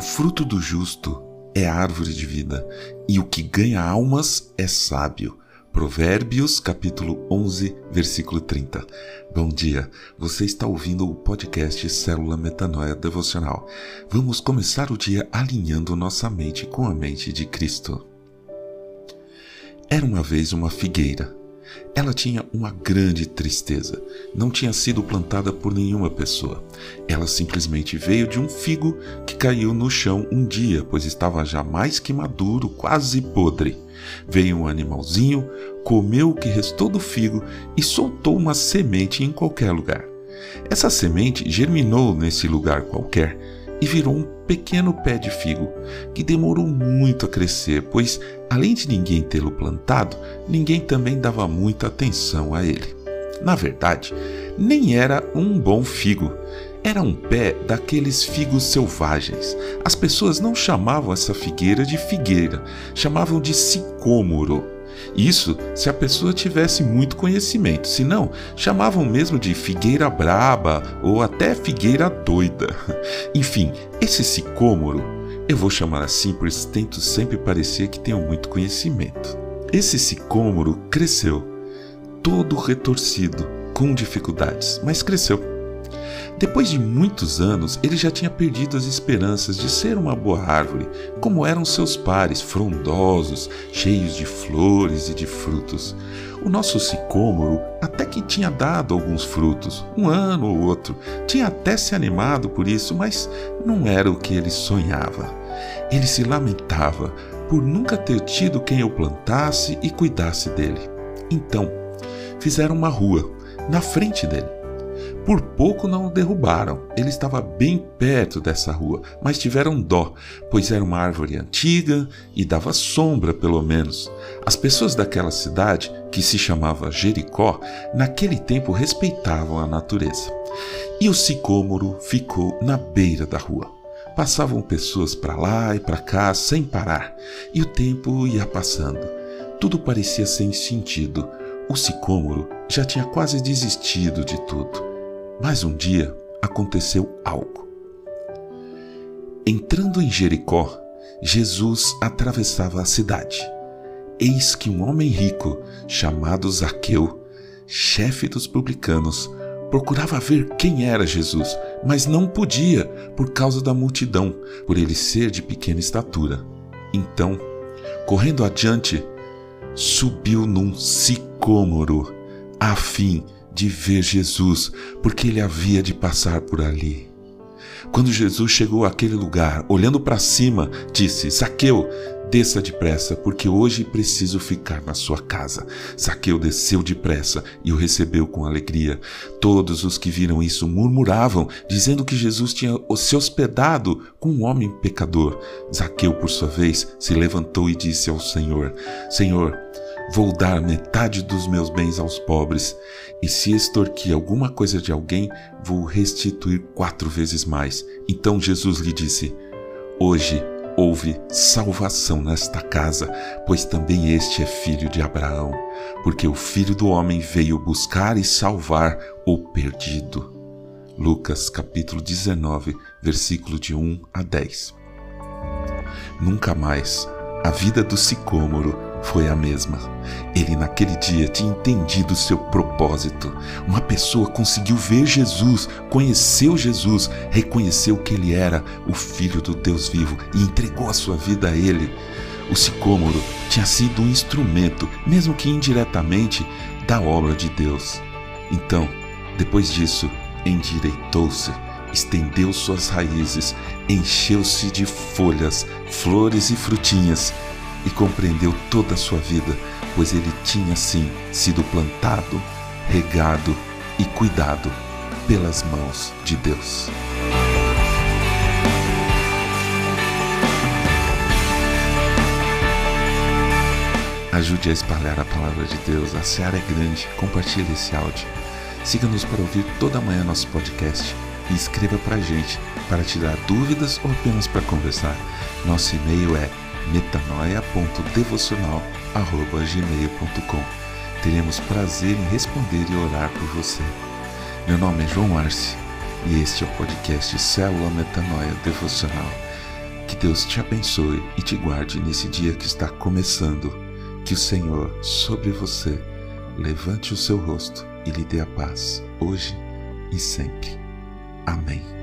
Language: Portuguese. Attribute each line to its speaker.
Speaker 1: O fruto do justo é árvore de vida, e o que ganha almas é sábio. Provérbios capítulo 11, versículo 30. Bom dia, você está ouvindo o podcast Célula Metanoia Devocional. Vamos começar o dia alinhando nossa mente com a mente de Cristo. Era uma vez uma figueira ela tinha uma grande tristeza. Não tinha sido plantada por nenhuma pessoa. Ela simplesmente veio de um figo que caiu no chão um dia, pois estava já mais que maduro, quase podre. Veio um animalzinho, comeu o que restou do figo e soltou uma semente em qualquer lugar. Essa semente germinou nesse lugar qualquer e virou um pequeno pé de figo, que demorou muito a crescer, pois, além de ninguém tê-lo plantado, ninguém também dava muita atenção a ele. Na verdade, nem era um bom figo, era um pé daqueles figos selvagens. As pessoas não chamavam essa figueira de figueira, chamavam de sicômoro. Isso se a pessoa tivesse muito conhecimento, senão chamavam mesmo de figueira braba ou até figueira doida. Enfim, esse sicômoro, eu vou chamar assim pois tento sempre parecer que tenho muito conhecimento. Esse sicômoro cresceu, todo retorcido, com dificuldades, mas cresceu. Depois de muitos anos, ele já tinha perdido as esperanças de ser uma boa árvore, como eram seus pares, frondosos, cheios de flores e de frutos. O nosso sicômoro até que tinha dado alguns frutos, um ano ou outro, tinha até se animado por isso, mas não era o que ele sonhava. Ele se lamentava por nunca ter tido quem o plantasse e cuidasse dele. Então, fizeram uma rua na frente dele por pouco não o derrubaram. Ele estava bem perto dessa rua, mas tiveram dó, pois era uma árvore antiga e dava sombra, pelo menos. As pessoas daquela cidade, que se chamava Jericó, naquele tempo respeitavam a natureza. E o sicômoro ficou na beira da rua. Passavam pessoas para lá e para cá sem parar, e o tempo ia passando. Tudo parecia sem sentido. O sicômoro já tinha quase desistido de tudo. Mas um dia aconteceu algo. Entrando em Jericó, Jesus atravessava a cidade. Eis que um homem rico, chamado Zaqueu, chefe dos publicanos, procurava ver quem era Jesus, mas não podia por causa da multidão, por ele ser de pequena estatura. Então, correndo adiante, subiu num sicômoro, a fim de de ver Jesus, porque ele havia de passar por ali. Quando Jesus chegou àquele lugar, olhando para cima, disse: Zaqueu, desça depressa, porque hoje preciso ficar na sua casa. Zaqueu desceu depressa e o recebeu com alegria. Todos os que viram isso murmuravam, dizendo que Jesus tinha se hospedado com um homem pecador. Zaqueu, por sua vez, se levantou e disse ao Senhor: Senhor, Vou dar metade dos meus bens aos pobres, e se extorquir alguma coisa de alguém, vou restituir quatro vezes mais. Então Jesus lhe disse: Hoje houve salvação nesta casa, pois também este é filho de Abraão, porque o filho do homem veio buscar e salvar o perdido. Lucas capítulo 19, versículo de 1 a 10. Nunca mais a vida do sicômoro foi a mesma. Ele naquele dia tinha entendido seu propósito. Uma pessoa conseguiu ver Jesus, conheceu Jesus, reconheceu que ele era o Filho do Deus vivo e entregou a sua vida a ele. O sicômoro tinha sido um instrumento, mesmo que indiretamente, da obra de Deus. Então, depois disso, endireitou-se, estendeu suas raízes, encheu-se de folhas, flores e frutinhas e compreendeu toda a sua vida, pois ele tinha sim sido plantado, regado e cuidado pelas mãos de Deus. Ajude a espalhar a palavra de Deus. A seara é grande. Compartilhe esse áudio. Siga-nos para ouvir toda manhã nosso podcast e escreva para a gente para tirar dúvidas ou apenas para conversar. Nosso e-mail é metanoia.devocional.gmail.com Teremos prazer em responder e orar por você. Meu nome é João Arce e este é o podcast Célula Metanoia Devocional. Deus te abençoe e te guarde nesse dia que está começando. Que o Senhor, sobre você, levante o seu rosto e lhe dê a paz, hoje e sempre. Amém.